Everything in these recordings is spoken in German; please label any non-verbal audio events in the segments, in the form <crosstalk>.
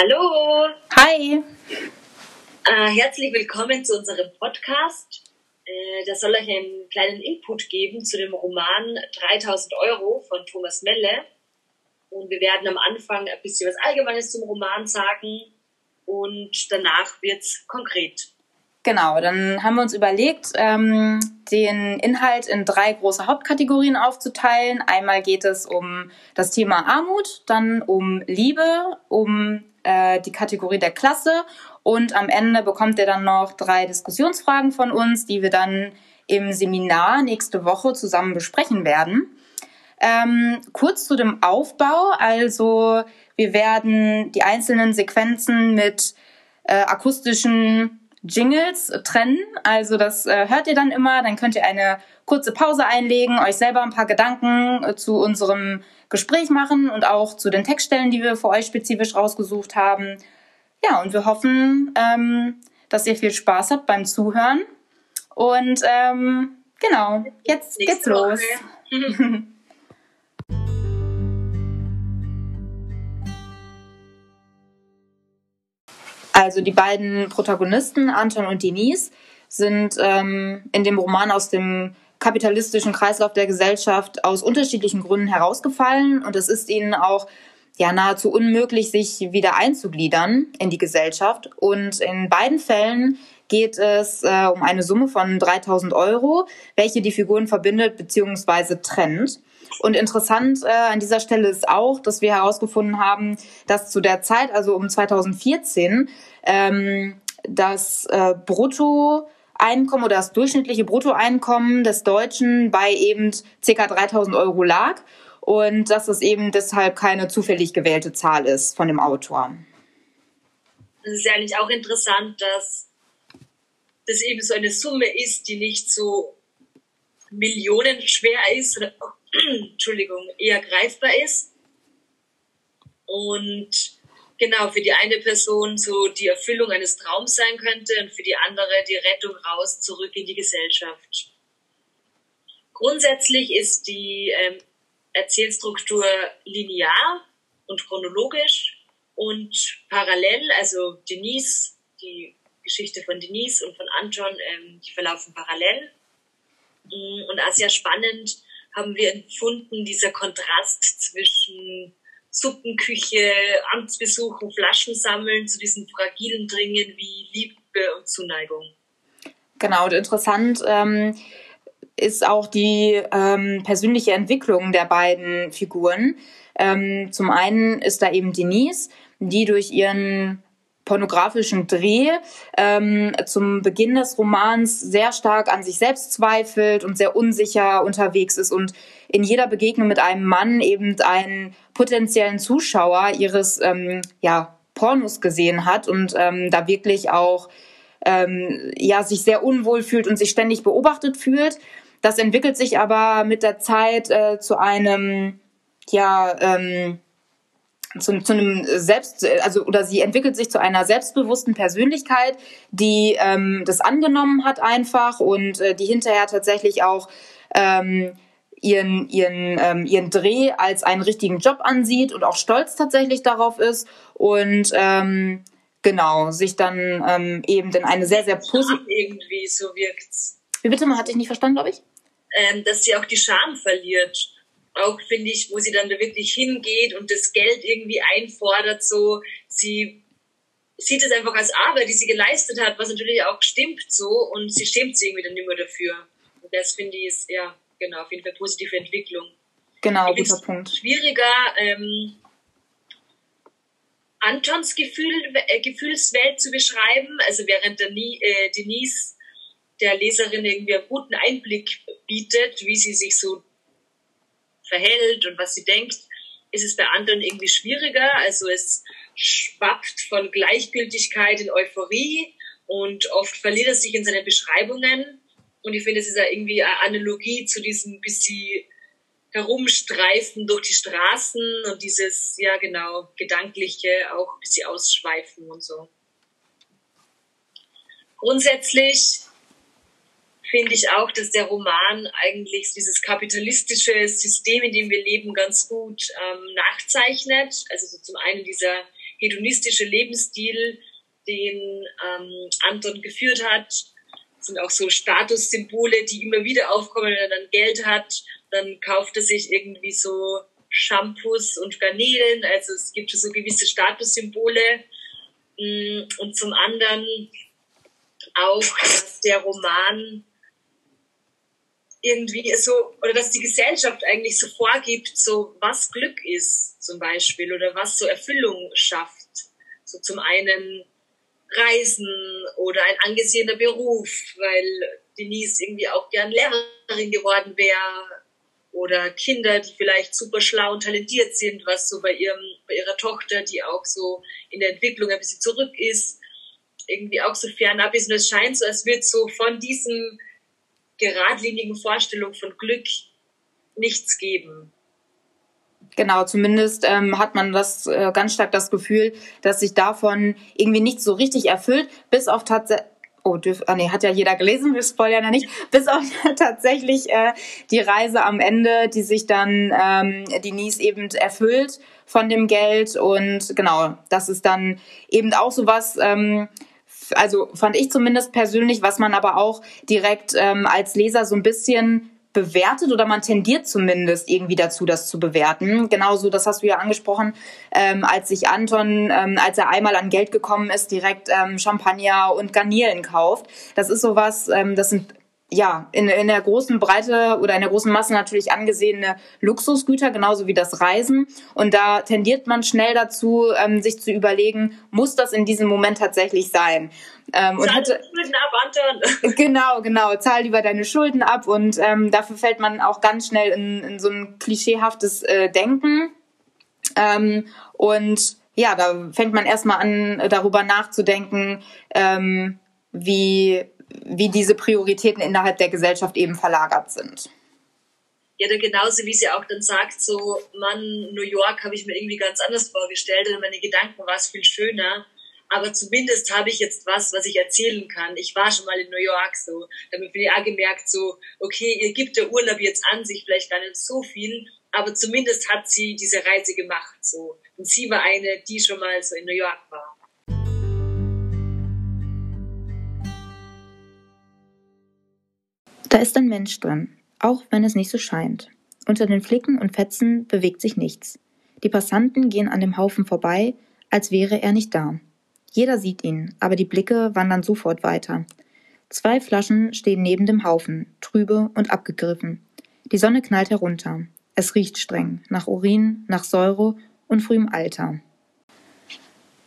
Hallo. Hi. Äh, herzlich willkommen zu unserem Podcast. Äh, das soll euch einen kleinen Input geben zu dem Roman 3000 Euro von Thomas Melle. Und wir werden am Anfang ein bisschen was Allgemeines zum Roman sagen und danach wird es konkret. Genau, dann haben wir uns überlegt, ähm, den Inhalt in drei große Hauptkategorien aufzuteilen. Einmal geht es um das Thema Armut, dann um Liebe, um äh, die Kategorie der Klasse und am Ende bekommt ihr dann noch drei Diskussionsfragen von uns, die wir dann im Seminar nächste Woche zusammen besprechen werden. Ähm, kurz zu dem Aufbau. Also wir werden die einzelnen Sequenzen mit äh, akustischen Jingles trennen. Also das äh, hört ihr dann immer. Dann könnt ihr eine kurze Pause einlegen, euch selber ein paar Gedanken äh, zu unserem Gespräch machen und auch zu den Textstellen, die wir für euch spezifisch rausgesucht haben. Ja, und wir hoffen, ähm, dass ihr viel Spaß habt beim Zuhören. Und ähm, genau, jetzt geht's los. <laughs> Also die beiden Protagonisten, Anton und Denise, sind ähm, in dem Roman aus dem kapitalistischen Kreislauf der Gesellschaft aus unterschiedlichen Gründen herausgefallen und es ist ihnen auch ja nahezu unmöglich, sich wieder einzugliedern in die Gesellschaft. Und in beiden Fällen geht es äh, um eine Summe von 3000 Euro, welche die Figuren verbindet bzw. trennt. Und interessant äh, an dieser Stelle ist auch, dass wir herausgefunden haben, dass zu der Zeit, also um 2014, ähm, das äh, Bruttoeinkommen oder das durchschnittliche Bruttoeinkommen des Deutschen bei eben ca. 3000 Euro lag und dass es eben deshalb keine zufällig gewählte Zahl ist von dem Autor. Es ist ja eigentlich auch interessant, dass das eben so eine Summe ist, die nicht so millionenschwer ist oder <clears throat> Entschuldigung, eher greifbar ist. Und genau, für die eine Person so die Erfüllung eines Traums sein könnte und für die andere die Rettung raus zurück in die Gesellschaft. Grundsätzlich ist die ähm, Erzählstruktur linear und chronologisch und parallel, also Denise, die Geschichte von Denise und von Anton, ähm, die verlaufen parallel. Mm, und auch sehr spannend haben wir empfunden, dieser Kontrast zwischen Suppenküche, Amtsbesuchen, Flaschen sammeln zu diesen fragilen Dingen wie Liebe und Zuneigung. Genau, und interessant ähm, ist auch die ähm, persönliche Entwicklung der beiden Figuren. Ähm, zum einen ist da eben Denise, die durch ihren pornografischen Dreh ähm, zum Beginn des Romans sehr stark an sich selbst zweifelt und sehr unsicher unterwegs ist und in jeder Begegnung mit einem Mann eben einen potenziellen Zuschauer ihres ähm, ja, Pornos gesehen hat und ähm, da wirklich auch ähm, ja, sich sehr unwohl fühlt und sich ständig beobachtet fühlt. Das entwickelt sich aber mit der Zeit äh, zu einem ja ähm, zu, zu einem Selbst, also oder sie entwickelt sich zu einer selbstbewussten Persönlichkeit, die ähm, das angenommen hat einfach und äh, die hinterher tatsächlich auch ähm, ihren ihren ähm, ihren Dreh als einen richtigen Job ansieht und auch stolz tatsächlich darauf ist und ähm, genau sich dann ähm, eben in eine sehr sehr positive irgendwie so wirkt's. Wie bitte, man hatte ich nicht verstanden, glaube ich. Ähm, dass sie auch die Scham verliert auch finde ich, wo sie dann da wirklich hingeht und das Geld irgendwie einfordert, so sie sieht es einfach als Arbeit, die sie geleistet hat, was natürlich auch stimmt so und sie schämt sich irgendwie dann immer dafür. Und das finde ich ist ja genau auf jeden Fall positive Entwicklung. Genau, guter Punkt. Schwieriger ähm, Antons Gefühl, äh, Gefühlswelt zu beschreiben, also während der äh, Denise der Leserin irgendwie einen guten Einblick bietet, wie sie sich so verhält und was sie denkt, ist es bei anderen irgendwie schwieriger. Also es schwappt von Gleichgültigkeit in Euphorie und oft verliert er sich in seinen Beschreibungen. Und ich finde, es ist ja irgendwie eine Analogie zu diesem bisschen herumstreifen durch die Straßen und dieses, ja genau, gedankliche, auch ein bisschen ausschweifen und so. Grundsätzlich finde ich auch, dass der Roman eigentlich dieses kapitalistische System, in dem wir leben, ganz gut ähm, nachzeichnet. Also so zum einen dieser hedonistische Lebensstil, den ähm, Anton geführt hat. Das sind auch so Statussymbole, die immer wieder aufkommen, wenn er dann Geld hat. Dann kauft er sich irgendwie so Shampoos und Garnelen. Also es gibt so gewisse Statussymbole. Mm, und zum anderen auch, dass der Roman irgendwie so, oder dass die Gesellschaft eigentlich so vorgibt, so was Glück ist zum Beispiel oder was so Erfüllung schafft. So zum einen Reisen oder ein angesehener Beruf, weil Denise irgendwie auch gern Lehrerin geworden wäre oder Kinder, die vielleicht super schlau und talentiert sind, was so bei ihrem, bei ihrer Tochter, die auch so in der Entwicklung ein bisschen zurück ist, irgendwie auch so fernab ist. Und es scheint so, als würde so von diesem geradlinigen Vorstellung von Glück nichts geben. Genau, zumindest ähm, hat man das äh, ganz stark das Gefühl, dass sich davon irgendwie nicht so richtig erfüllt, bis auf tatsächlich Oh, dürf, ah, nee, hat ja jeder gelesen, wir spoilern ja nicht. Bis auf <laughs> tatsächlich äh, die Reise am Ende, die sich dann ähm, Denise eben erfüllt von dem Geld. Und genau, das ist dann eben auch sowas, ähm, also fand ich zumindest persönlich, was man aber auch direkt ähm, als Leser so ein bisschen bewertet oder man tendiert zumindest irgendwie dazu, das zu bewerten. Genauso, das hast du ja angesprochen, ähm, als sich Anton, ähm, als er einmal an Geld gekommen ist, direkt ähm, Champagner und Garnelen kauft. Das ist sowas, ähm, das sind ja, in, in der großen Breite oder in der großen Masse natürlich angesehene Luxusgüter, genauso wie das Reisen. Und da tendiert man schnell dazu, ähm, sich zu überlegen, muss das in diesem Moment tatsächlich sein? Ähm, und hatte, Schulden ab, Anton. <laughs> Genau, genau. Zahl lieber deine Schulden ab. Und ähm, dafür fällt man auch ganz schnell in, in so ein klischeehaftes äh, Denken. Ähm, und ja, da fängt man erstmal an, darüber nachzudenken, ähm, wie wie diese Prioritäten innerhalb der Gesellschaft eben verlagert sind. Ja, dann genauso wie sie auch dann sagt, so, Mann, New York habe ich mir irgendwie ganz anders vorgestellt und meine Gedanken war es viel schöner. Aber zumindest habe ich jetzt was, was ich erzählen kann. Ich war schon mal in New York so. Damit bin ich auch gemerkt, so, okay, ihr gibt der Urlaub jetzt an sich vielleicht gar nicht so viel, aber zumindest hat sie diese Reise gemacht so. Und sie war eine, die schon mal so in New York war. Da ist ein Mensch drin, auch wenn es nicht so scheint. Unter den Flicken und Fetzen bewegt sich nichts. Die Passanten gehen an dem Haufen vorbei, als wäre er nicht da. Jeder sieht ihn, aber die Blicke wandern sofort weiter. Zwei Flaschen stehen neben dem Haufen, trübe und abgegriffen. Die Sonne knallt herunter. Es riecht streng, nach Urin, nach Säure und frühem Alter.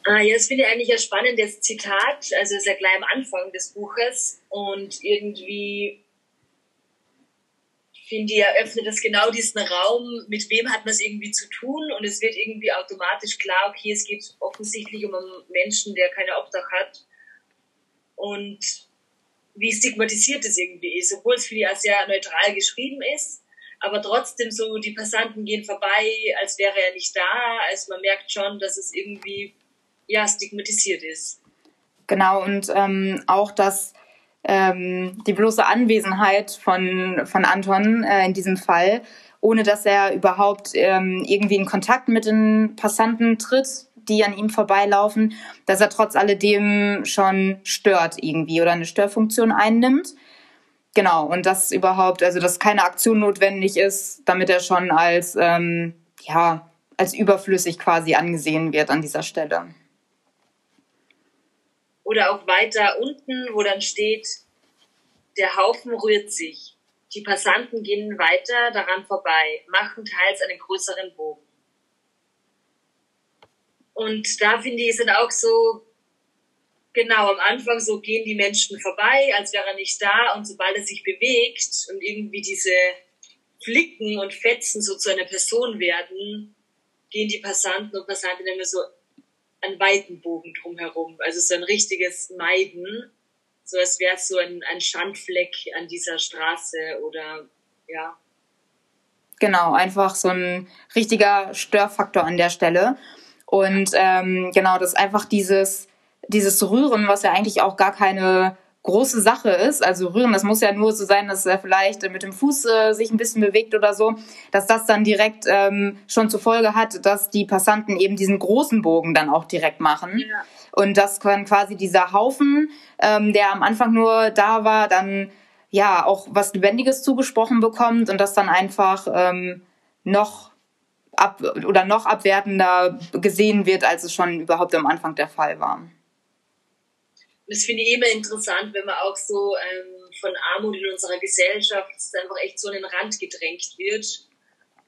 Ah, ja, das finde ich eigentlich ein spannendes Zitat. Also, ist ja gleich am Anfang des Buches und irgendwie finde ich, eröffnet das genau diesen Raum, mit wem hat man es irgendwie zu tun? Und es wird irgendwie automatisch klar, okay, es geht offensichtlich um einen Menschen, der keine Obdach hat. Und wie stigmatisiert es irgendwie ist, obwohl es für die auch sehr neutral geschrieben ist, aber trotzdem so, die Passanten gehen vorbei, als wäre er nicht da, also man merkt schon, dass es irgendwie, ja, stigmatisiert ist. Genau, und ähm, auch, dass ähm, die bloße Anwesenheit von, von Anton äh, in diesem Fall, ohne dass er überhaupt ähm, irgendwie in Kontakt mit den Passanten tritt, die an ihm vorbeilaufen, dass er trotz alledem schon stört irgendwie oder eine Störfunktion einnimmt. Genau, und dass überhaupt, also dass keine Aktion notwendig ist, damit er schon als, ähm, ja, als überflüssig quasi angesehen wird an dieser Stelle. Oder auch weiter unten, wo dann steht, der Haufen rührt sich. Die Passanten gehen weiter daran vorbei, machen teils einen größeren Bogen. Und da finde ich, sind auch so, genau, am Anfang so gehen die Menschen vorbei, als wäre er nicht da und sobald er sich bewegt und irgendwie diese Flicken und Fetzen so zu einer Person werden, gehen die Passanten und Passantinnen immer so einen weiten Bogen drumherum. Also so ein richtiges Meiden. So als wäre es so ein, ein Schandfleck an dieser Straße oder ja. Genau, einfach so ein richtiger Störfaktor an der Stelle. Und ähm, genau, das ist einfach dieses, dieses Rühren, was ja eigentlich auch gar keine große Sache ist, also rühren, das muss ja nur so sein, dass er vielleicht mit dem Fuß äh, sich ein bisschen bewegt oder so, dass das dann direkt ähm, schon zur Folge hat, dass die Passanten eben diesen großen Bogen dann auch direkt machen. Ja. Und dass quasi dieser Haufen, ähm, der am Anfang nur da war, dann ja auch was Lebendiges zugesprochen bekommt und das dann einfach ähm, noch ab oder noch abwertender gesehen wird, als es schon überhaupt am Anfang der Fall war. Das finde ich immer interessant, wenn man auch so ähm, von Armut in unserer Gesellschaft einfach echt so an den Rand gedrängt wird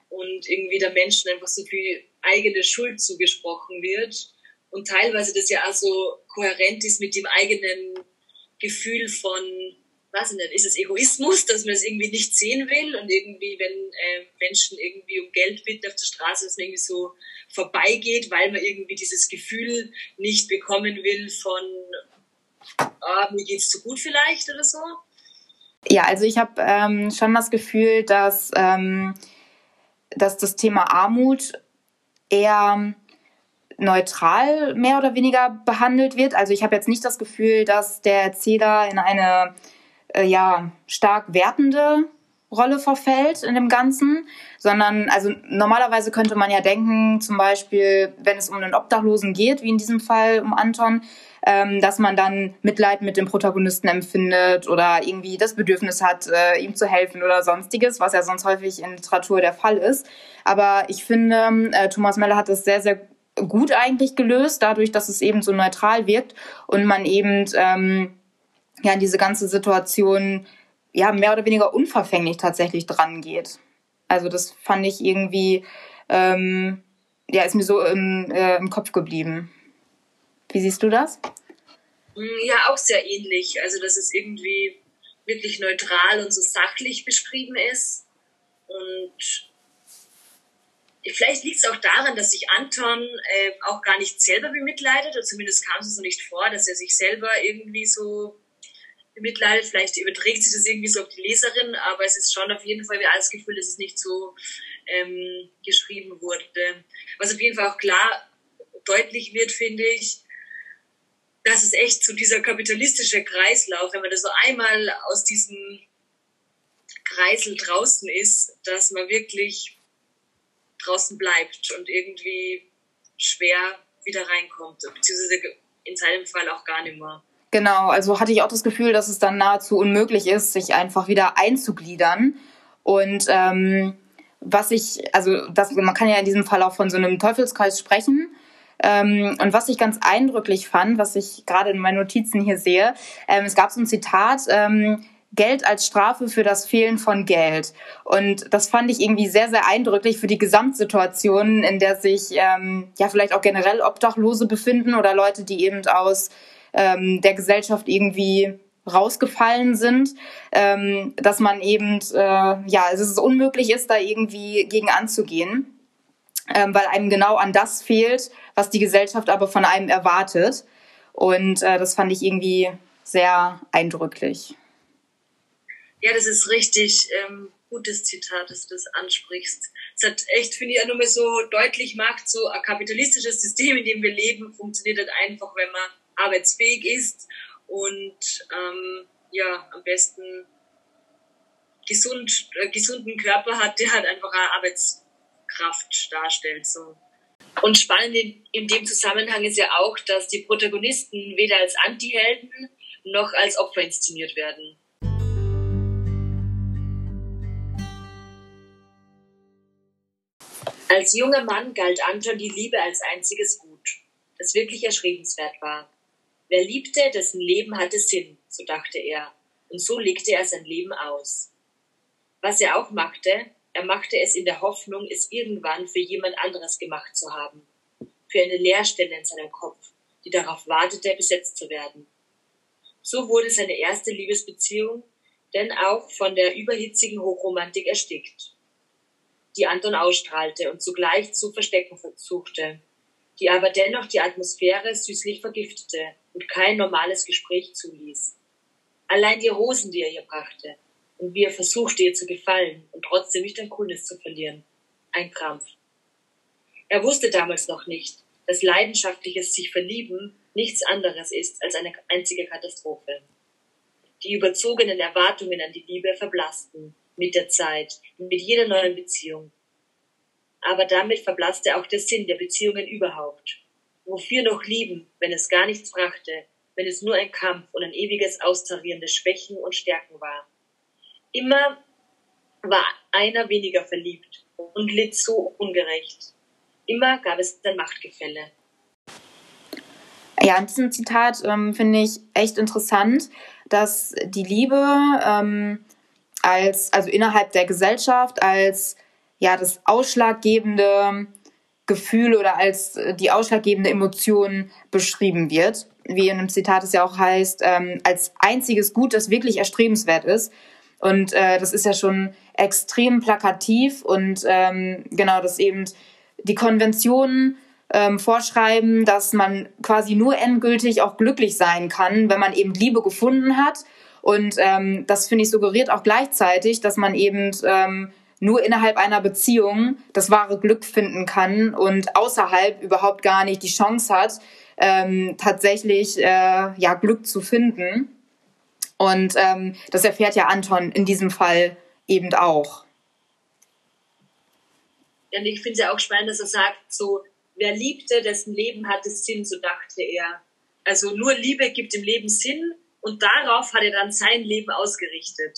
und irgendwie der Menschen einfach so viel eigene Schuld zugesprochen wird. Und teilweise das ja auch so kohärent ist mit dem eigenen Gefühl von weiß ich nicht, ist es Egoismus, dass man es irgendwie nicht sehen will? Und irgendwie, wenn äh, Menschen irgendwie um Geld bitten auf der Straße, dass man irgendwie so vorbeigeht, weil man irgendwie dieses Gefühl nicht bekommen will von, ah, mir geht's zu gut vielleicht oder so? Ja, also ich habe ähm, schon das Gefühl, dass, ähm, dass das Thema Armut eher neutral mehr oder weniger behandelt wird. Also ich habe jetzt nicht das Gefühl, dass der Erzähler in eine äh, ja stark wertende Rolle verfällt in dem Ganzen, sondern also normalerweise könnte man ja denken, zum Beispiel, wenn es um einen Obdachlosen geht, wie in diesem Fall um Anton, ähm, dass man dann Mitleid mit dem Protagonisten empfindet oder irgendwie das Bedürfnis hat, äh, ihm zu helfen oder sonstiges, was ja sonst häufig in Literatur der Fall ist. Aber ich finde, äh, Thomas Meller hat das sehr, sehr gut eigentlich gelöst, dadurch, dass es eben so neutral wirkt und man eben ähm, ja in diese ganze Situation ja mehr oder weniger unverfänglich tatsächlich dran geht. Also das fand ich irgendwie, ähm, ja, ist mir so im, äh, im Kopf geblieben. Wie siehst du das? Mm, ja, auch sehr ähnlich. Also dass es irgendwie wirklich neutral und so sachlich beschrieben ist. Und vielleicht liegt es auch daran, dass sich Anton äh, auch gar nicht selber bemitleidet, oder zumindest kam es so nicht vor, dass er sich selber irgendwie so bemitleidet. Vielleicht überträgt sich das irgendwie so auf die Leserin, aber es ist schon auf jeden Fall wie alles Gefühl, dass es nicht so ähm, geschrieben wurde. Was auf jeden Fall auch klar deutlich wird, finde ich, dass es echt so dieser kapitalistische Kreislauf, wenn man da so einmal aus diesem Kreisel draußen ist, dass man wirklich draußen bleibt und irgendwie schwer wieder reinkommt, beziehungsweise in seinem Fall auch gar nicht mehr. Genau, also hatte ich auch das Gefühl, dass es dann nahezu unmöglich ist, sich einfach wieder einzugliedern. Und ähm, was ich, also das, man kann ja in diesem Fall auch von so einem Teufelskreis sprechen. Ähm, und was ich ganz eindrücklich fand, was ich gerade in meinen Notizen hier sehe, ähm, es gab so ein Zitat, ähm, Geld als Strafe für das Fehlen von Geld. Und das fand ich irgendwie sehr, sehr eindrücklich für die Gesamtsituation, in der sich ähm, ja vielleicht auch generell Obdachlose befinden oder Leute, die eben aus ähm, der Gesellschaft irgendwie rausgefallen sind, ähm, dass man eben, äh, ja, es unmöglich ist, da irgendwie gegen anzugehen, ähm, weil einem genau an das fehlt, was die Gesellschaft aber von einem erwartet. Und äh, das fand ich irgendwie sehr eindrücklich. Ja, das ist richtig ähm, gutes Zitat, dass du das ansprichst. Es hat echt, finde ich, auch nochmal so deutlich macht, so ein kapitalistisches System, in dem wir leben, funktioniert halt einfach, wenn man arbeitsfähig ist und ähm, ja, am besten gesund, äh, gesunden Körper hat, der halt einfach eine Arbeitskraft darstellt. So. Und spannend in, in dem Zusammenhang ist ja auch, dass die Protagonisten weder als Antihelden noch als Opfer inszeniert werden. Als junger Mann galt Anton die Liebe als einziges Gut, das wirklich erschrebenswert war. Wer liebte, dessen Leben hatte Sinn, so dachte er, und so legte er sein Leben aus. Was er auch machte, er machte es in der Hoffnung, es irgendwann für jemand anderes gemacht zu haben, für eine Leerstelle in seinem Kopf, die darauf wartete, besetzt zu werden. So wurde seine erste Liebesbeziehung denn auch von der überhitzigen Hochromantik erstickt, die Anton ausstrahlte und zugleich zu verstecken versuchte, die aber dennoch die Atmosphäre süßlich vergiftete und kein normales Gespräch zuließ. Allein die Rosen, die er ihr brachte, und wie er versuchte, ihr zu gefallen und trotzdem nicht an Coolness zu verlieren. Ein Krampf. Er wusste damals noch nicht, dass leidenschaftliches sich verlieben nichts anderes ist als eine einzige Katastrophe. Die überzogenen Erwartungen an die Liebe verblassten mit der Zeit, mit jeder neuen Beziehung. Aber damit verblasste auch der Sinn der Beziehungen überhaupt. Wofür noch lieben, wenn es gar nichts brachte, wenn es nur ein Kampf und ein ewiges Austarieren der Schwächen und Stärken war? Immer war einer weniger verliebt und litt so ungerecht. Immer gab es ein Machtgefälle. Ja, in diesem Zitat ähm, finde ich echt interessant, dass die Liebe ähm, als, also innerhalb der Gesellschaft als ja das ausschlaggebende Gefühl oder als äh, die ausschlaggebende Emotion beschrieben wird. Wie in einem Zitat es ja auch heißt, ähm, als einziges Gut, das wirklich erstrebenswert ist. Und äh, das ist ja schon extrem plakativ und ähm, genau, dass eben die Konventionen ähm, vorschreiben, dass man quasi nur endgültig auch glücklich sein kann, wenn man eben Liebe gefunden hat. Und ähm, das finde ich suggeriert auch gleichzeitig, dass man eben ähm, nur innerhalb einer Beziehung das wahre Glück finden kann und außerhalb überhaupt gar nicht die Chance hat, ähm, tatsächlich äh, ja Glück zu finden. Und ähm, das erfährt ja Anton in diesem Fall eben auch. Ja, ich finde es ja auch spannend, dass er sagt, so, wer liebte, dessen Leben hatte Sinn, so dachte er. Also nur Liebe gibt dem Leben Sinn und darauf hat er dann sein Leben ausgerichtet.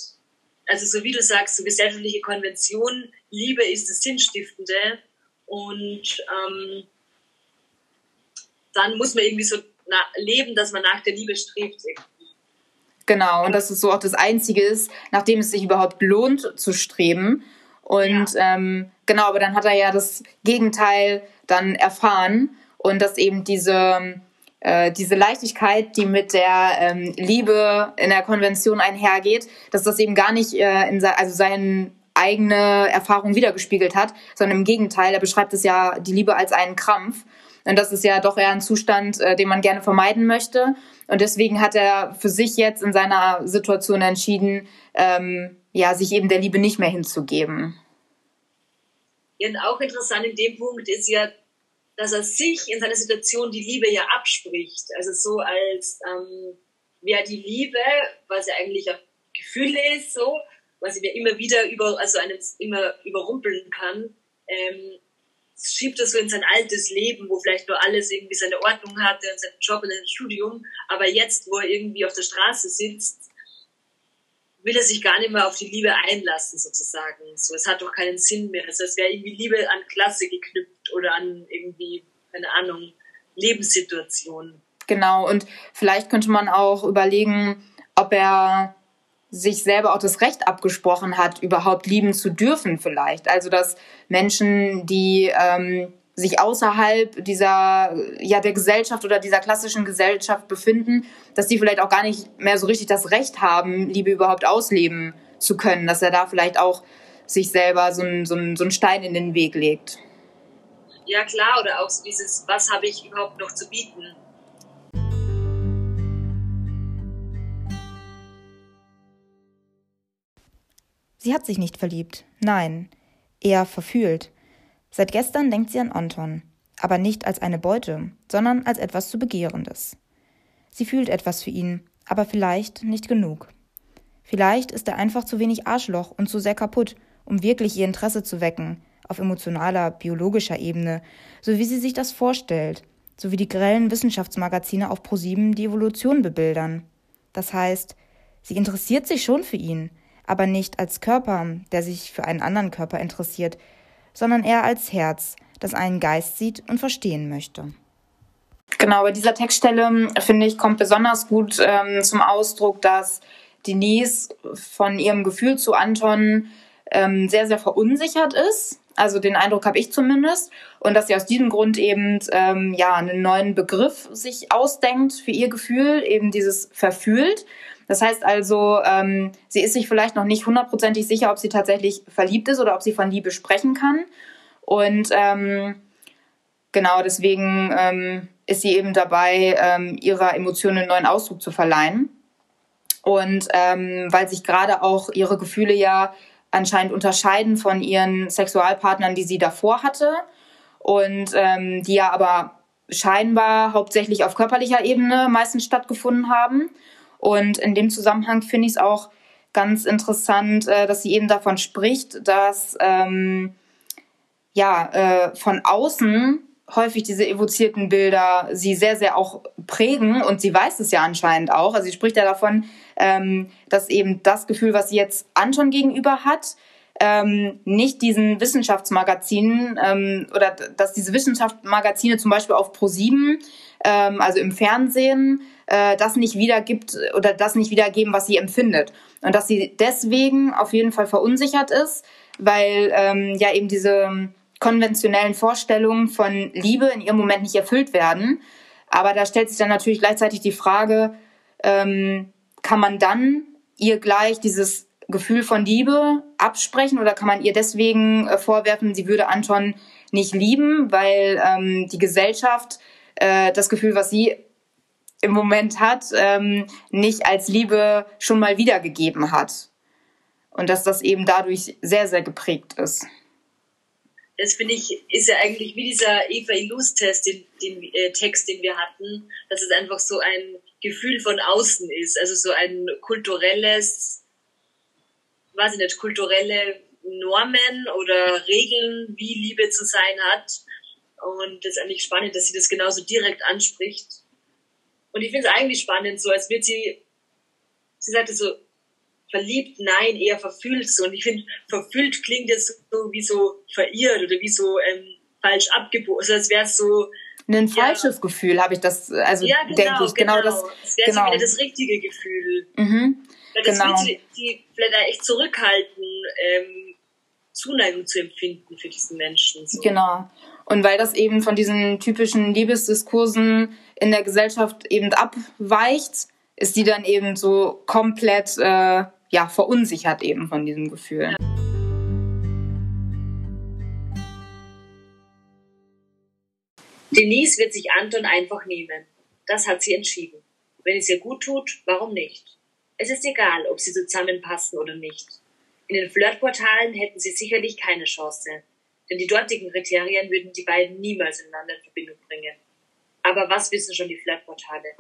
Also so wie du sagst, so gesellschaftliche Konvention, Liebe ist das Sinnstiftende und ähm, dann muss man irgendwie so leben, dass man nach der Liebe strebt. Genau, und dass es so auch das Einzige ist, nachdem es sich überhaupt lohnt zu streben. Und ja. ähm, genau, aber dann hat er ja das Gegenteil dann erfahren und dass eben diese, äh, diese Leichtigkeit, die mit der ähm, Liebe in der Konvention einhergeht, dass das eben gar nicht äh, in se also seine eigene Erfahrung wiedergespiegelt hat, sondern im Gegenteil, er beschreibt es ja die Liebe als einen Krampf. Und das ist ja doch eher ein Zustand, äh, den man gerne vermeiden möchte. Und deswegen hat er für sich jetzt in seiner Situation entschieden, ähm, ja, sich eben der Liebe nicht mehr hinzugeben. Ja, und auch interessant in dem Punkt ist ja, dass er sich in seiner Situation die Liebe ja abspricht. Also so als, ähm, wer die Liebe, was ja eigentlich ein Gefühl ist, so, was ihn ja immer wieder über, also einem immer überrumpeln kann, ähm, schiebt er so in sein altes Leben, wo vielleicht nur alles irgendwie seine Ordnung hatte und seinen Job und sein Studium, aber jetzt, wo er irgendwie auf der Straße sitzt, will er sich gar nicht mehr auf die Liebe einlassen, sozusagen. So, es hat doch keinen Sinn mehr. Also es wäre irgendwie Liebe an Klasse geknüpft oder an irgendwie, keine Ahnung, Lebenssituation. Genau, und vielleicht könnte man auch überlegen, ob er sich selber auch das Recht abgesprochen hat, überhaupt lieben zu dürfen vielleicht. Also dass Menschen, die ähm, sich außerhalb dieser, ja, der Gesellschaft oder dieser klassischen Gesellschaft befinden, dass die vielleicht auch gar nicht mehr so richtig das Recht haben, Liebe überhaupt ausleben zu können, dass er da vielleicht auch sich selber so einen so so einen Stein in den Weg legt. Ja, klar, oder auch so dieses, was habe ich überhaupt noch zu bieten? Sie hat sich nicht verliebt, nein, eher verfühlt. Seit gestern denkt sie an Anton, aber nicht als eine Beute, sondern als etwas zu Begehrendes. Sie fühlt etwas für ihn, aber vielleicht nicht genug. Vielleicht ist er einfach zu wenig Arschloch und zu sehr kaputt, um wirklich ihr Interesse zu wecken, auf emotionaler, biologischer Ebene, so wie sie sich das vorstellt, so wie die grellen Wissenschaftsmagazine auf ProSieben die Evolution bebildern. Das heißt, sie interessiert sich schon für ihn, aber nicht als Körper, der sich für einen anderen Körper interessiert, sondern eher als Herz, das einen Geist sieht und verstehen möchte. Genau, bei dieser Textstelle, finde ich, kommt besonders gut ähm, zum Ausdruck, dass Denise von ihrem Gefühl zu Anton ähm, sehr, sehr verunsichert ist. Also den Eindruck habe ich zumindest. Und dass sie aus diesem Grund eben ähm, ja einen neuen Begriff sich ausdenkt für ihr Gefühl, eben dieses verfühlt. Das heißt also, ähm, sie ist sich vielleicht noch nicht hundertprozentig sicher, ob sie tatsächlich verliebt ist oder ob sie von Liebe sprechen kann. Und ähm, genau deswegen ähm, ist sie eben dabei, ähm, ihrer Emotionen einen neuen Ausdruck zu verleihen. Und ähm, weil sich gerade auch ihre Gefühle ja anscheinend unterscheiden von ihren Sexualpartnern, die sie davor hatte und ähm, die ja aber scheinbar hauptsächlich auf körperlicher Ebene meistens stattgefunden haben Und in dem Zusammenhang finde ich es auch ganz interessant, äh, dass sie eben davon spricht, dass ähm, ja äh, von außen häufig diese evozierten Bilder sie sehr, sehr auch prägen und sie weiß es ja anscheinend auch. Also sie spricht ja davon, ähm, dass eben das Gefühl, was sie jetzt Anton gegenüber hat, ähm, nicht diesen Wissenschaftsmagazinen ähm, oder dass diese Wissenschaftsmagazine zum Beispiel auf Pro7, ähm, also im Fernsehen, äh, das nicht wiedergibt oder das nicht wiedergeben, was sie empfindet. Und dass sie deswegen auf jeden Fall verunsichert ist, weil ähm, ja eben diese konventionellen Vorstellungen von Liebe in ihrem Moment nicht erfüllt werden. Aber da stellt sich dann natürlich gleichzeitig die Frage, ähm, kann man dann ihr gleich dieses Gefühl von Liebe absprechen oder kann man ihr deswegen äh, vorwerfen, sie würde Anton nicht lieben, weil ähm, die Gesellschaft äh, das Gefühl, was sie im Moment hat, ähm, nicht als Liebe schon mal wiedergegeben hat. Und dass das eben dadurch sehr, sehr geprägt ist. Das finde ich, ist ja eigentlich wie dieser Eva Illus-Test, den, den äh, Text, den wir hatten, dass es einfach so ein Gefühl von außen ist, also so ein kulturelles, weiß ich nicht, kulturelle Normen oder Regeln, wie Liebe zu sein hat. Und das ist eigentlich spannend, dass sie das genauso direkt anspricht. Und ich finde es eigentlich spannend, so als wird sie, sie sagte so, verliebt, nein, eher verfühlt so. Und ich finde, verfühlt klingt jetzt so wie so verirrt oder wie so ähm, falsch abgebogen. Also als wäre es so. Ein falsches ja, Gefühl habe ich das, also ja, genau, denke ich, genau, genau das. Das wäre genau. so wieder das richtige Gefühl. Mhm, Weil das genau. will sie, vielleicht echt zurückhalten, ähm, Zuneigung zu empfinden für diesen Menschen. So. Genau. Und weil das eben von diesen typischen Liebesdiskursen in der Gesellschaft eben abweicht, ist die dann eben so komplett äh, ja, verunsichert eben von diesem Gefühl. Denise wird sich Anton einfach nehmen. Das hat sie entschieden. Wenn es ihr gut tut, warum nicht? Es ist egal, ob sie zusammenpassen oder nicht. In den Flirtportalen hätten sie sicherlich keine Chance, denn die dortigen Kriterien würden die beiden niemals ineinander in Verbindung bringen. Aber was wissen schon die Flirtportale?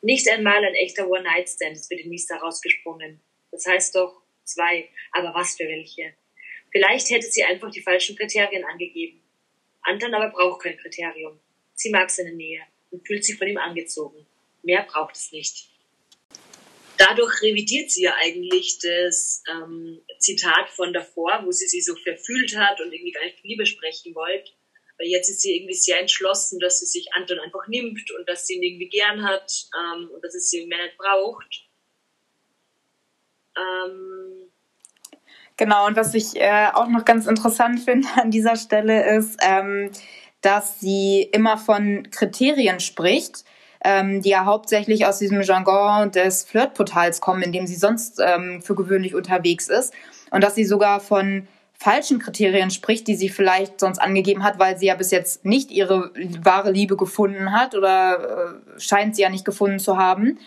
Nicht einmal ein echter One-Night-Stand ist für Denise da rausgesprungen. Das heißt doch zwei, aber was für welche? Vielleicht hätte sie einfach die falschen Kriterien angegeben. Anton aber braucht kein Kriterium. Sie mag seine Nähe und fühlt sich von ihm angezogen. Mehr braucht es nicht. Dadurch revidiert sie ja eigentlich das ähm, Zitat von davor, wo sie sich so verfühlt hat und irgendwie gar nicht Liebe sprechen wollte. Weil jetzt ist sie irgendwie sehr entschlossen, dass sie sich Anton einfach nimmt und dass sie ihn irgendwie gern hat ähm, und dass sie ihn mehr nicht braucht. Ähm, genau, und was ich äh, auch noch ganz interessant <laughs> finde an dieser Stelle ist, ähm, dass sie immer von Kriterien spricht, ähm, die ja hauptsächlich aus diesem Jargon des Flirtportals kommen, in dem sie sonst ähm, für gewöhnlich unterwegs ist. Und dass sie sogar von falschen Kriterien spricht, die sie vielleicht sonst angegeben hat, weil sie ja bis jetzt nicht ihre wahre Liebe gefunden hat oder äh, scheint sie ja nicht gefunden zu haben.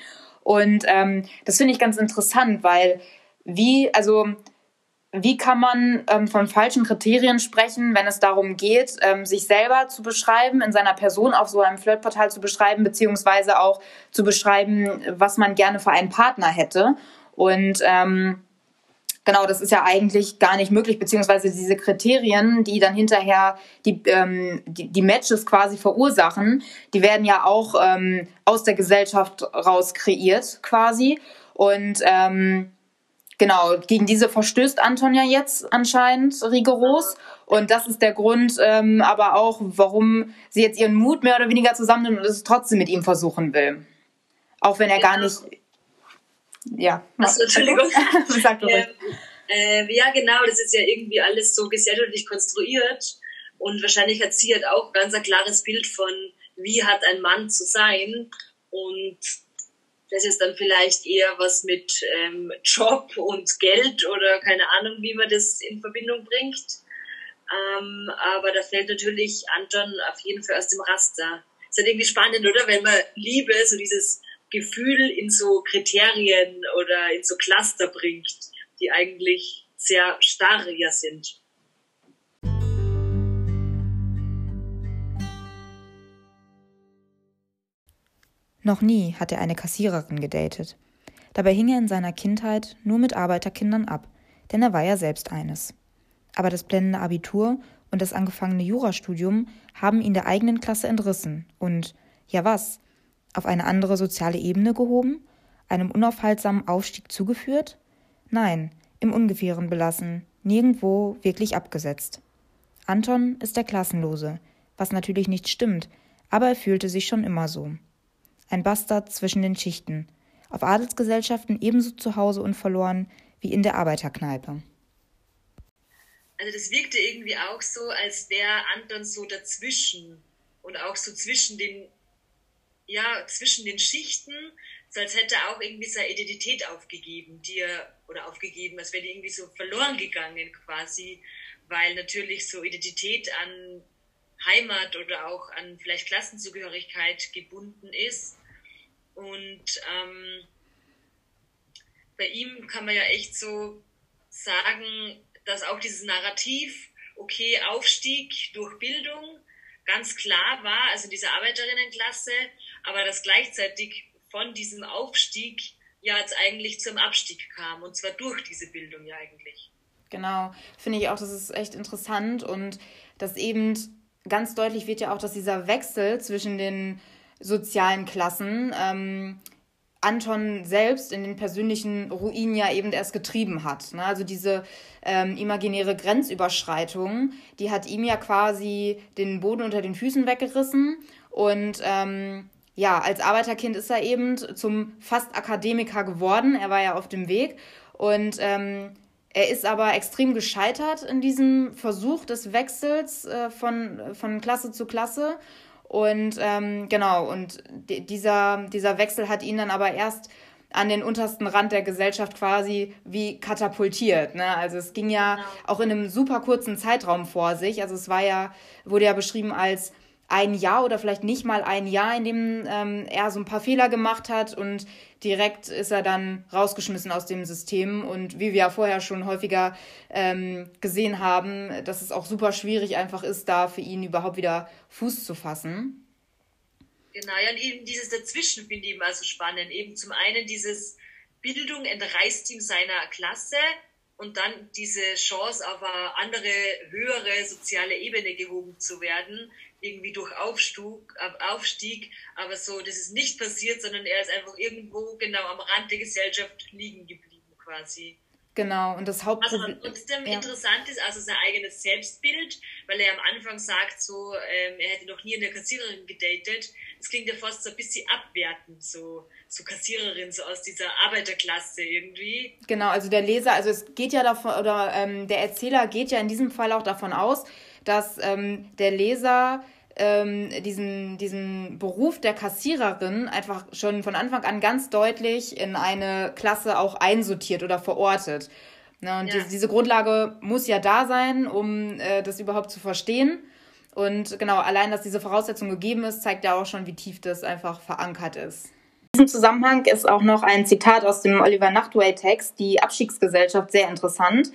Und ähm, das finde ich ganz interessant, weil wie, also wie kann man ähm, von falschen Kriterien sprechen, wenn es darum geht, ähm, sich selber zu beschreiben, in seiner Person auf so einem Flirtportal zu beschreiben, beziehungsweise auch zu beschreiben, was man gerne für einen Partner hätte. Und ähm, Genau, das ist ja eigentlich gar nicht möglich, beziehungsweise diese Kriterien, die dann hinterher die, ähm, die, die Matches quasi verursachen, die werden ja auch ähm, aus der Gesellschaft raus kreiert quasi. Und ähm, genau, gegen diese verstößt Anton ja jetzt anscheinend rigoros. Und das ist der Grund ähm, aber auch, warum sie jetzt ihren Mut mehr oder weniger zusammennimmt und es trotzdem mit ihm versuchen will. Auch wenn er gar nicht ja. Achso, Entschuldigung. <laughs> Sag du ähm, äh, ja, genau, das ist ja irgendwie alles so gesellschaftlich konstruiert. Und wahrscheinlich hat sie halt auch ganz ein klares Bild von, wie hat ein Mann zu sein. Und das ist dann vielleicht eher was mit ähm, Job und Geld oder keine Ahnung, wie man das in Verbindung bringt. Ähm, aber da fällt natürlich Anton auf jeden Fall aus dem Raster. Ist halt irgendwie spannend, oder? Wenn man Liebe, so dieses Gefühl in so Kriterien oder in so Cluster bringt, die eigentlich sehr starr ja sind. Noch nie hat er eine Kassiererin gedatet. Dabei hing er in seiner Kindheit nur mit Arbeiterkindern ab, denn er war ja selbst eines. Aber das blendende Abitur und das angefangene Jurastudium haben ihn der eigenen Klasse entrissen und, ja was, auf eine andere soziale Ebene gehoben, einem unaufhaltsamen Aufstieg zugeführt? Nein, im Ungefähren belassen, nirgendwo wirklich abgesetzt. Anton ist der Klassenlose, was natürlich nicht stimmt, aber er fühlte sich schon immer so. Ein Bastard zwischen den Schichten, auf Adelsgesellschaften ebenso zu Hause und verloren wie in der Arbeiterkneipe. Also das wirkte irgendwie auch so, als wäre Anton so dazwischen und auch so zwischen den, ja, zwischen den Schichten, so als hätte er auch irgendwie seine Identität aufgegeben, die er, oder aufgegeben, als wäre die irgendwie so verloren gegangen quasi, weil natürlich so Identität an Heimat oder auch an vielleicht Klassenzugehörigkeit gebunden ist. Und ähm, bei ihm kann man ja echt so sagen, dass auch dieses Narrativ, okay, Aufstieg durch Bildung ganz klar war, also diese Arbeiterinnenklasse, aber dass gleichzeitig von diesem Aufstieg ja jetzt eigentlich zum Abstieg kam und zwar durch diese Bildung ja eigentlich. Genau, finde ich auch, das ist echt interessant und das eben ganz deutlich wird ja auch, dass dieser Wechsel zwischen den sozialen Klassen ähm, Anton selbst in den persönlichen Ruin ja eben erst getrieben hat. Ne? Also diese ähm, imaginäre Grenzüberschreitung, die hat ihm ja quasi den Boden unter den Füßen weggerissen. Und ähm, ja, als Arbeiterkind ist er eben zum fast Akademiker geworden. Er war ja auf dem Weg. Und ähm, er ist aber extrem gescheitert in diesem Versuch des Wechsels äh, von, von Klasse zu Klasse und ähm, genau, und dieser, dieser Wechsel hat ihn dann aber erst an den untersten Rand der Gesellschaft quasi wie katapultiert. Ne? Also es ging ja genau. auch in einem super kurzen Zeitraum vor sich. Also es war ja, wurde ja beschrieben als ein Jahr oder vielleicht nicht mal ein Jahr, in dem ähm, er so ein paar Fehler gemacht hat und direkt ist er dann rausgeschmissen aus dem System. Und wie wir ja vorher schon häufiger ähm, gesehen haben, dass es auch super schwierig einfach ist, da für ihn überhaupt wieder Fuß zu fassen. Genau, ja, und eben dieses Dazwischen finde ich immer so spannend. Eben zum einen dieses Bildung entreißt ihm seiner Klasse und dann diese Chance auf eine andere, höhere soziale Ebene gehoben zu werden, irgendwie durch Aufstieg, Aufstieg, aber so, das ist nicht passiert, sondern er ist einfach irgendwo genau am Rand der Gesellschaft liegen geblieben quasi. Genau, und das Hauptproblem. Was trotzdem ja. interessant ist, also sein eigenes Selbstbild, weil er am Anfang sagt, so, ähm, er hätte noch nie eine Kassiererin gedatet. Das klingt ja fast so ein bisschen abwertend, so, so Kassiererin, so aus dieser Arbeiterklasse irgendwie. Genau, also der Leser, also es geht ja davon, oder ähm, der Erzähler geht ja in diesem Fall auch davon aus, dass ähm, der Leser ähm, diesen, diesen Beruf der Kassiererin einfach schon von Anfang an ganz deutlich in eine Klasse auch einsortiert oder verortet. Ne, und ja. diese, diese Grundlage muss ja da sein, um äh, das überhaupt zu verstehen. Und genau, allein, dass diese Voraussetzung gegeben ist, zeigt ja auch schon, wie tief das einfach verankert ist. In diesem Zusammenhang ist auch noch ein Zitat aus dem Oliver Nachtwey-Text, die Abstiegsgesellschaft, sehr interessant.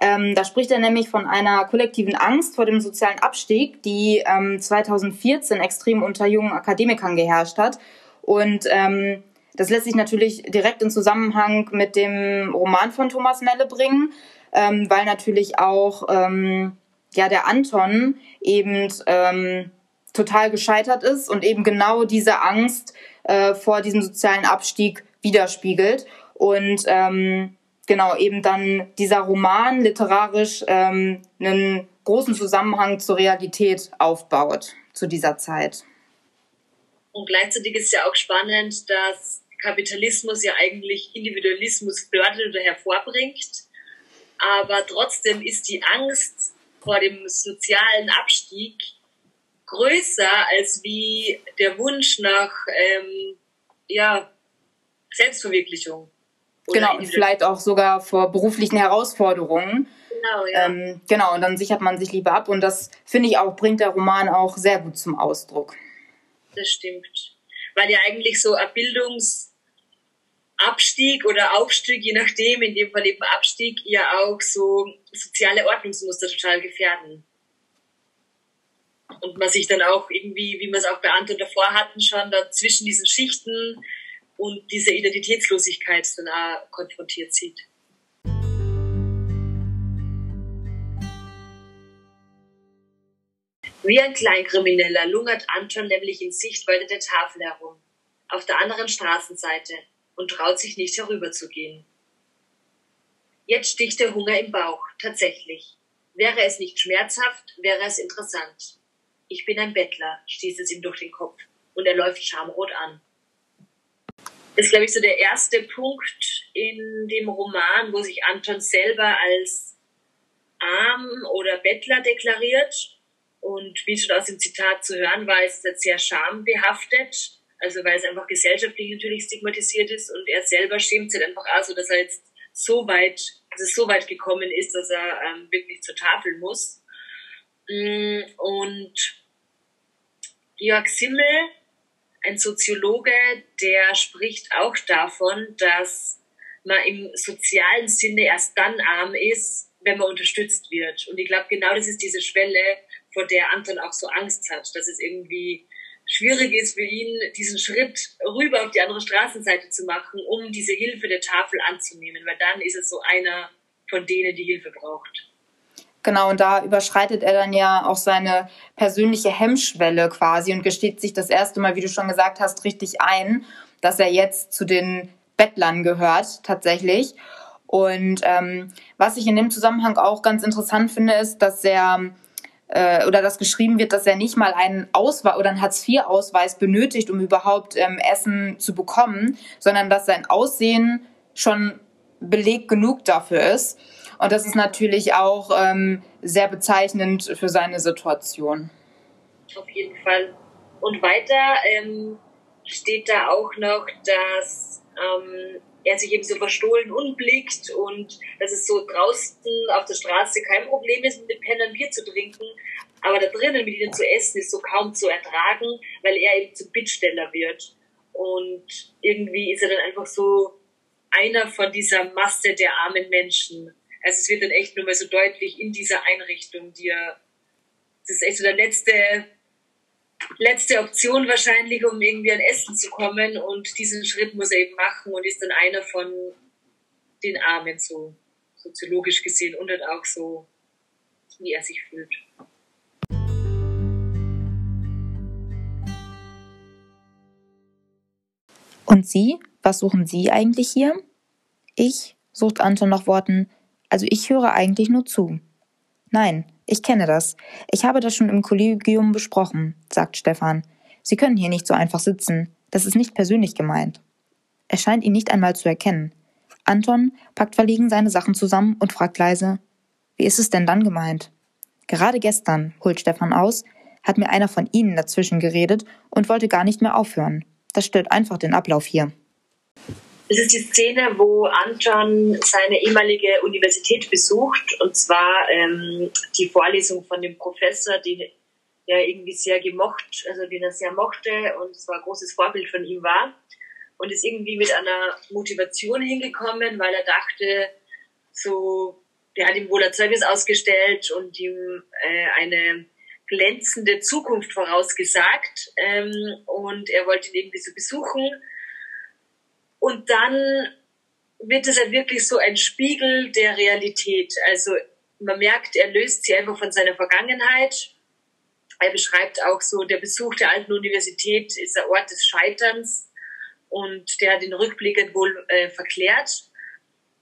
Ähm, da spricht er nämlich von einer kollektiven Angst vor dem sozialen Abstieg, die ähm, 2014 extrem unter jungen Akademikern geherrscht hat. Und ähm, das lässt sich natürlich direkt in Zusammenhang mit dem Roman von Thomas Melle bringen, ähm, weil natürlich auch ähm, ja der Anton eben ähm, total gescheitert ist und eben genau diese Angst äh, vor diesem sozialen Abstieg widerspiegelt. Und ähm, genau eben dann dieser Roman literarisch ähm, einen großen Zusammenhang zur Realität aufbaut zu dieser Zeit. Und gleichzeitig ist ja auch spannend, dass Kapitalismus ja eigentlich Individualismus fördert oder hervorbringt. Aber trotzdem ist die Angst vor dem sozialen Abstieg größer als wie der Wunsch nach ähm, ja, Selbstverwirklichung. Genau, und vielleicht auch sogar vor beruflichen Herausforderungen. Genau, ja. Ähm, genau, und dann sichert man sich lieber ab. Und das, finde ich auch, bringt der Roman auch sehr gut zum Ausdruck. Das stimmt. Weil ja eigentlich so ein Bildungsabstieg oder Aufstieg, je nachdem, in dem Fall eben Abstieg, ja auch so soziale Ordnungsmuster total gefährden. Und man sich dann auch irgendwie, wie wir es auch bei Anton davor hatten, schon da zwischen diesen Schichten und diese Identitätslosigkeit dann auch konfrontiert sieht. Wie ein Kleinkrimineller lungert Anton nämlich in Sichtweite der Tafel herum, auf der anderen Straßenseite, und traut sich nicht herüberzugehen. Jetzt sticht der Hunger im Bauch, tatsächlich. Wäre es nicht schmerzhaft, wäre es interessant. Ich bin ein Bettler, stieß es ihm durch den Kopf, und er läuft schamrot an. Das ist, glaube ich, so der erste Punkt in dem Roman, wo sich Anton selber als arm oder Bettler deklariert und wie schon aus dem Zitat zu hören war, ist es sehr schambehaftet. Also weil es einfach gesellschaftlich natürlich stigmatisiert ist und er selber schämt sich einfach auch so, dass er jetzt so weit, dass es so weit gekommen ist, dass er ähm, wirklich zur Tafel muss. Mm, und Georg Simmel, ein Soziologe, der spricht auch davon, dass man im sozialen Sinne erst dann arm ist, wenn man unterstützt wird. Und ich glaube, genau das ist diese Schwelle, vor der Anton auch so Angst hat, dass es irgendwie schwierig ist für ihn, diesen Schritt rüber auf die andere Straßenseite zu machen, um diese Hilfe der Tafel anzunehmen, weil dann ist es so einer von denen, die Hilfe braucht. Genau, und da überschreitet er dann ja auch seine persönliche Hemmschwelle quasi und gesteht sich das erste Mal, wie du schon gesagt hast, richtig ein, dass er jetzt zu den Bettlern gehört, tatsächlich. Und ähm, was ich in dem Zusammenhang auch ganz interessant finde, ist, dass er äh, oder dass geschrieben wird, dass er nicht mal einen Ausweis oder einen Hartz-IV-Ausweis benötigt, um überhaupt ähm, Essen zu bekommen, sondern dass sein Aussehen schon Beleg genug dafür ist. Und das ist natürlich auch ähm, sehr bezeichnend für seine Situation. Auf jeden Fall. Und weiter ähm, steht da auch noch, dass ähm, er sich eben so verstohlen unblickt und dass es so draußen auf der Straße kein Problem ist, mit Pennern Bier zu trinken, aber da drinnen mit ihnen zu essen ist so kaum zu ertragen, weil er eben zum Bittsteller wird. Und irgendwie ist er dann einfach so einer von dieser Masse der armen Menschen. Also es wird dann echt nur mal so deutlich in dieser Einrichtung, die er, das ist echt so der letzte letzte Option wahrscheinlich, um irgendwie an Essen zu kommen. Und diesen Schritt muss er eben machen und ist dann einer von den Armen, so soziologisch gesehen und dann auch so, wie er sich fühlt. Und Sie? Was suchen Sie eigentlich hier? Ich, sucht Anton nach Worten, also ich höre eigentlich nur zu. Nein, ich kenne das. Ich habe das schon im Kollegium besprochen, sagt Stefan. Sie können hier nicht so einfach sitzen. Das ist nicht persönlich gemeint. Er scheint ihn nicht einmal zu erkennen. Anton packt verlegen seine Sachen zusammen und fragt leise, wie ist es denn dann gemeint? Gerade gestern, holt Stefan aus, hat mir einer von Ihnen dazwischen geredet und wollte gar nicht mehr aufhören. Das stört einfach den Ablauf hier. Das ist die Szene, wo Anton seine ehemalige Universität besucht, und zwar ähm, die Vorlesung von dem Professor, den er irgendwie sehr gemocht, also den er sehr mochte und zwar ein großes Vorbild von ihm war. Und ist irgendwie mit einer Motivation hingekommen, weil er dachte, so, der hat ihm wohl ein Zeugnis ausgestellt und ihm äh, eine glänzende Zukunft vorausgesagt. Ähm, und er wollte ihn irgendwie so besuchen und dann wird es halt wirklich so ein Spiegel der Realität. Also man merkt, er löst sie einfach von seiner Vergangenheit. Er beschreibt auch so, der Besuch der alten Universität ist der Ort des Scheiterns und der hat den Rückblick wohl äh, verklärt.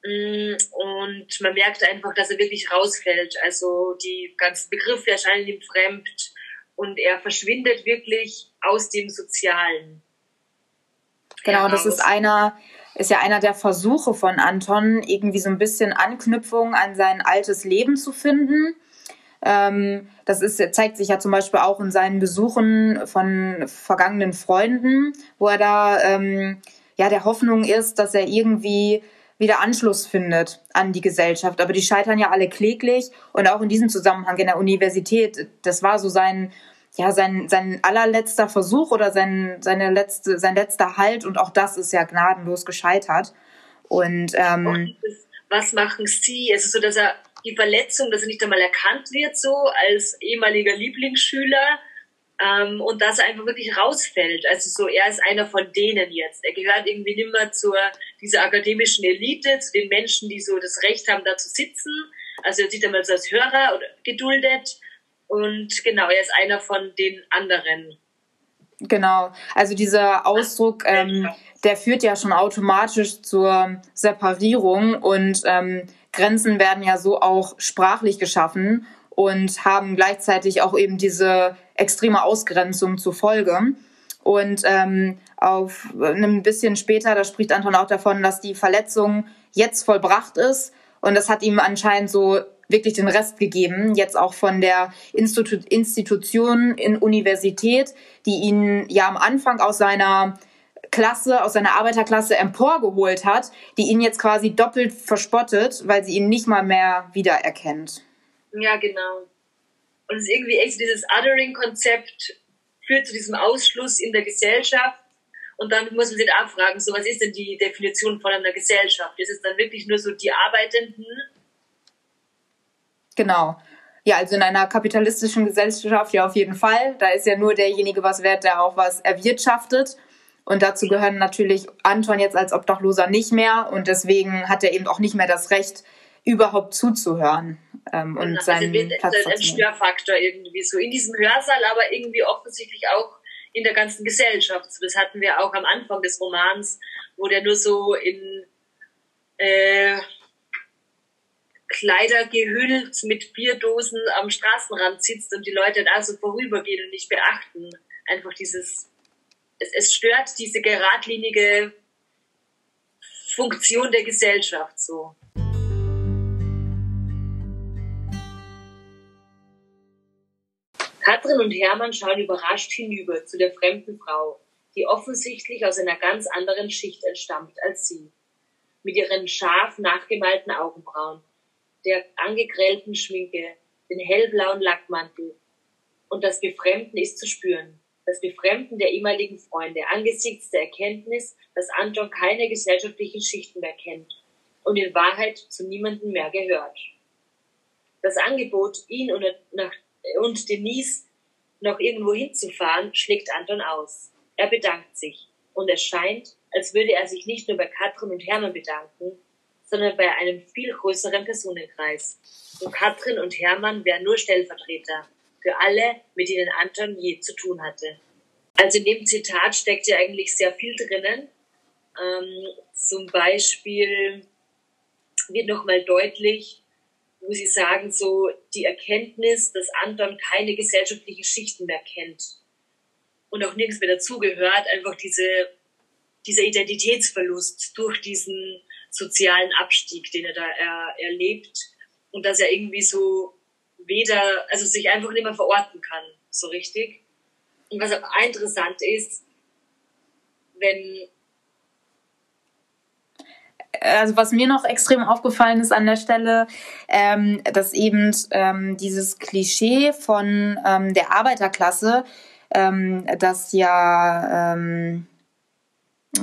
Mm, und man merkt einfach, dass er wirklich rausfällt. Also die ganzen Begriffe erscheinen ihm fremd und er verschwindet wirklich aus dem Sozialen. Genau, das ist einer, ist ja einer der Versuche von Anton, irgendwie so ein bisschen Anknüpfung an sein altes Leben zu finden. Ähm, das ist, zeigt sich ja zum Beispiel auch in seinen Besuchen von vergangenen Freunden, wo er da ähm, ja der Hoffnung ist, dass er irgendwie wieder Anschluss findet an die Gesellschaft. Aber die scheitern ja alle kläglich und auch in diesem Zusammenhang in der Universität. Das war so sein ja, sein, sein allerletzter Versuch oder sein, seine letzte, sein letzter Halt und auch das ist ja gnadenlos gescheitert. Und, ähm, was machen Sie? Es ist so, dass er die Verletzung, dass er nicht einmal erkannt wird, so als ehemaliger Lieblingsschüler, Ähm, und dass er einfach wirklich rausfällt. Also so, er ist einer von denen jetzt. Er gehört irgendwie nicht mehr zur dieser akademischen Elite, zu den Menschen, die so das Recht haben, da zu sitzen. Also er sieht einmal so als Hörer oder geduldet. Und genau, er ist einer von den anderen. Genau, also dieser Ausdruck, ähm, der führt ja schon automatisch zur Separierung und ähm, Grenzen werden ja so auch sprachlich geschaffen und haben gleichzeitig auch eben diese extreme Ausgrenzung zur Folge. Und ähm, auf einem bisschen später, da spricht Anton auch davon, dass die Verletzung jetzt vollbracht ist. Und das hat ihm anscheinend so wirklich den Rest gegeben, jetzt auch von der Institu Institution in Universität, die ihn ja am Anfang aus seiner Klasse, aus seiner Arbeiterklasse emporgeholt hat, die ihn jetzt quasi doppelt verspottet, weil sie ihn nicht mal mehr wiedererkennt. Ja, genau. Und es ist irgendwie echt dieses Othering-Konzept führt zu diesem Ausschluss in der Gesellschaft. Und dann muss man sich auch fragen, so was ist denn die Definition von einer Gesellschaft? Ist es dann wirklich nur so die Arbeitenden? Genau. Ja, also in einer kapitalistischen Gesellschaft ja auf jeden Fall. Da ist ja nur derjenige was wert, der auch was erwirtschaftet. Und dazu gehören natürlich Anton jetzt als Obdachloser nicht mehr. Und deswegen hat er eben auch nicht mehr das Recht, überhaupt zuzuhören ähm, und genau, seinen also Platz ist ein Störfaktor irgendwie so in diesem Hörsaal, aber irgendwie offensichtlich auch in der ganzen Gesellschaft. Das hatten wir auch am Anfang des Romans, wo der nur so in äh, Kleider gehüllt mit Bierdosen am Straßenrand sitzt und die Leute da so vorübergehen und nicht beachten. Einfach dieses, es, es stört diese geradlinige Funktion der Gesellschaft so. Katrin und Hermann schauen überrascht hinüber zu der fremden Frau, die offensichtlich aus einer ganz anderen Schicht entstammt als sie. Mit ihren scharf nachgemalten Augenbrauen, der angegrellten Schminke, den hellblauen Lackmantel. Und das Befremden ist zu spüren. Das Befremden der ehemaligen Freunde angesichts der Erkenntnis, dass Anton keine gesellschaftlichen Schichten mehr kennt und in Wahrheit zu niemandem mehr gehört. Das Angebot, ihn und, nach, und Denise noch irgendwo hinzufahren, schlägt Anton aus. Er bedankt sich und es scheint, als würde er sich nicht nur bei Katrin und Hermann bedanken, sondern bei einem viel größeren Personenkreis. Und Katrin und Hermann wären nur Stellvertreter für alle, mit denen Anton je zu tun hatte. Also in dem Zitat steckt ja eigentlich sehr viel drinnen. Ähm, zum Beispiel wird nochmal deutlich, wo sie sagen, so die Erkenntnis, dass Anton keine gesellschaftlichen Schichten mehr kennt und auch nirgends mehr dazugehört, einfach diese, dieser Identitätsverlust durch diesen sozialen Abstieg, den er da er, erlebt und dass er irgendwie so weder, also sich einfach nicht mehr verorten kann, so richtig. Und was auch interessant ist, wenn also was mir noch extrem aufgefallen ist an der Stelle, ähm, dass eben ähm, dieses Klischee von ähm, der Arbeiterklasse, ähm, das ja ähm,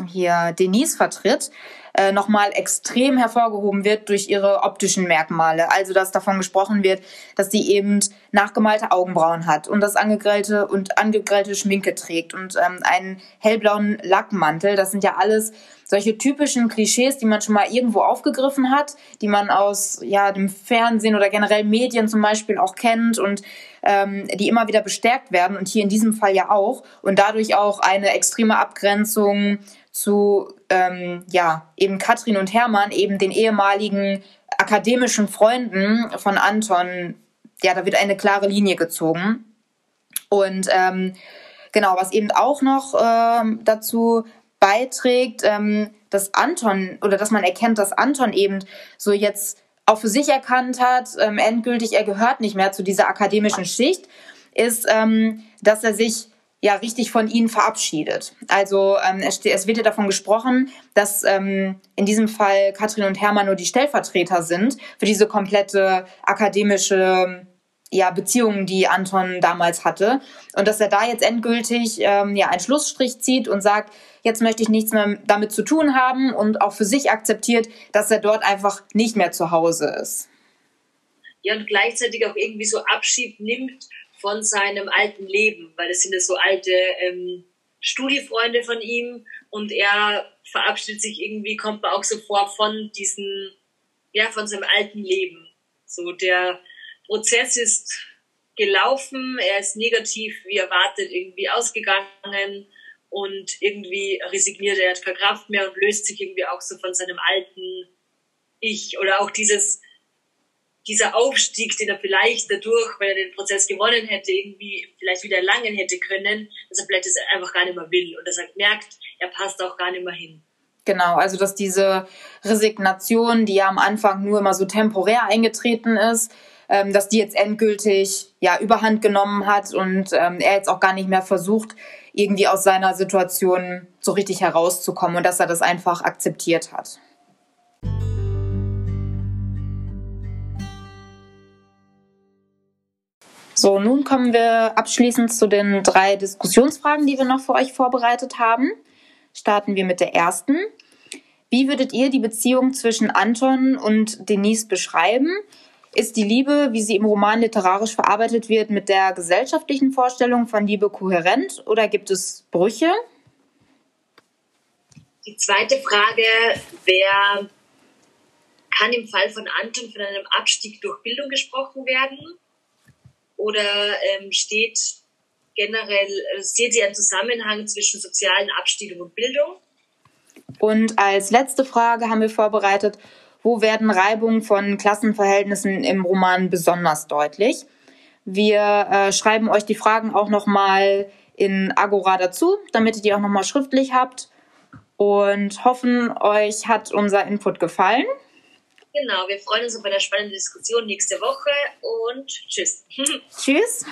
hier Denise vertritt, äh, nochmal extrem hervorgehoben wird durch ihre optischen Merkmale. Also dass davon gesprochen wird, dass sie eben nachgemalte Augenbrauen hat und das angegrellte und angegrellte Schminke trägt und ähm, einen hellblauen Lackmantel. Das sind ja alles solche typischen Klischees, die man schon mal irgendwo aufgegriffen hat, die man aus ja dem Fernsehen oder generell Medien zum Beispiel auch kennt und ähm, die immer wieder bestärkt werden und hier in diesem Fall ja auch und dadurch auch eine extreme Abgrenzung zu ähm, ja eben Katrin und Hermann, eben den ehemaligen akademischen Freunden von Anton. Ja, da wird eine klare Linie gezogen. Und ähm, genau, was eben auch noch ähm, dazu beiträgt, ähm, dass Anton oder dass man erkennt, dass Anton eben so jetzt auch für sich erkannt hat, ähm, endgültig, er gehört nicht mehr zu dieser akademischen Schicht, ist, ähm, dass er sich ja richtig von ihnen verabschiedet. Also ähm, es, es wird ja davon gesprochen, dass ähm, in diesem Fall Katrin und Hermann nur die Stellvertreter sind für diese komplette akademische ja, Beziehungen, die Anton damals hatte. Und dass er da jetzt endgültig ähm, ja, einen Schlussstrich zieht und sagt, jetzt möchte ich nichts mehr damit zu tun haben und auch für sich akzeptiert, dass er dort einfach nicht mehr zu Hause ist. Ja, und gleichzeitig auch irgendwie so Abschied nimmt von seinem alten Leben, weil das sind ja so alte ähm, Studiefreunde von ihm und er verabschiedet sich irgendwie, kommt man auch so vor von diesen, ja, von seinem alten Leben. So der Prozess ist gelaufen, er ist negativ wie erwartet irgendwie ausgegangen und irgendwie resigniert er, hat keine Kraft mehr und löst sich irgendwie auch so von seinem alten Ich oder auch dieses dieser Aufstieg, den er vielleicht dadurch, wenn er den Prozess gewonnen hätte, irgendwie vielleicht wieder erlangen hätte können, dass er vielleicht das einfach gar nicht mehr will und dass er merkt, er passt auch gar nicht mehr hin. Genau, also dass diese Resignation, die ja am Anfang nur immer so temporär eingetreten ist, ähm, dass die jetzt endgültig ja überhand genommen hat und ähm, er jetzt auch gar nicht mehr versucht, irgendwie aus seiner Situation so richtig herauszukommen und dass er das einfach akzeptiert hat. So, nun kommen wir abschließend zu den drei Diskussionsfragen, die wir noch für euch vorbereitet haben. Starten wir mit der ersten. Wie würdet ihr die Beziehung zwischen Anton und Denise beschreiben? Ist die Liebe, wie sie im Roman literarisch verarbeitet wird, mit der gesellschaftlichen Vorstellung von Liebe kohärent oder gibt es Brüche? Die zweite Frage wäre, kann im Fall von Anton von einem Abstieg durch Bildung gesprochen werden? Oder ähm, steht generell, äh, seht ihr einen Zusammenhang zwischen sozialen Abstieg und Bildung? Und als letzte Frage haben wir vorbereitet, wo werden Reibungen von Klassenverhältnissen im Roman besonders deutlich? Wir äh, schreiben euch die Fragen auch nochmal in Agora dazu, damit ihr die auch nochmal schriftlich habt und hoffen, euch hat unser Input gefallen. Genau, wir freuen uns auf eine spannende Diskussion nächste Woche und tschüss. <laughs> tschüss.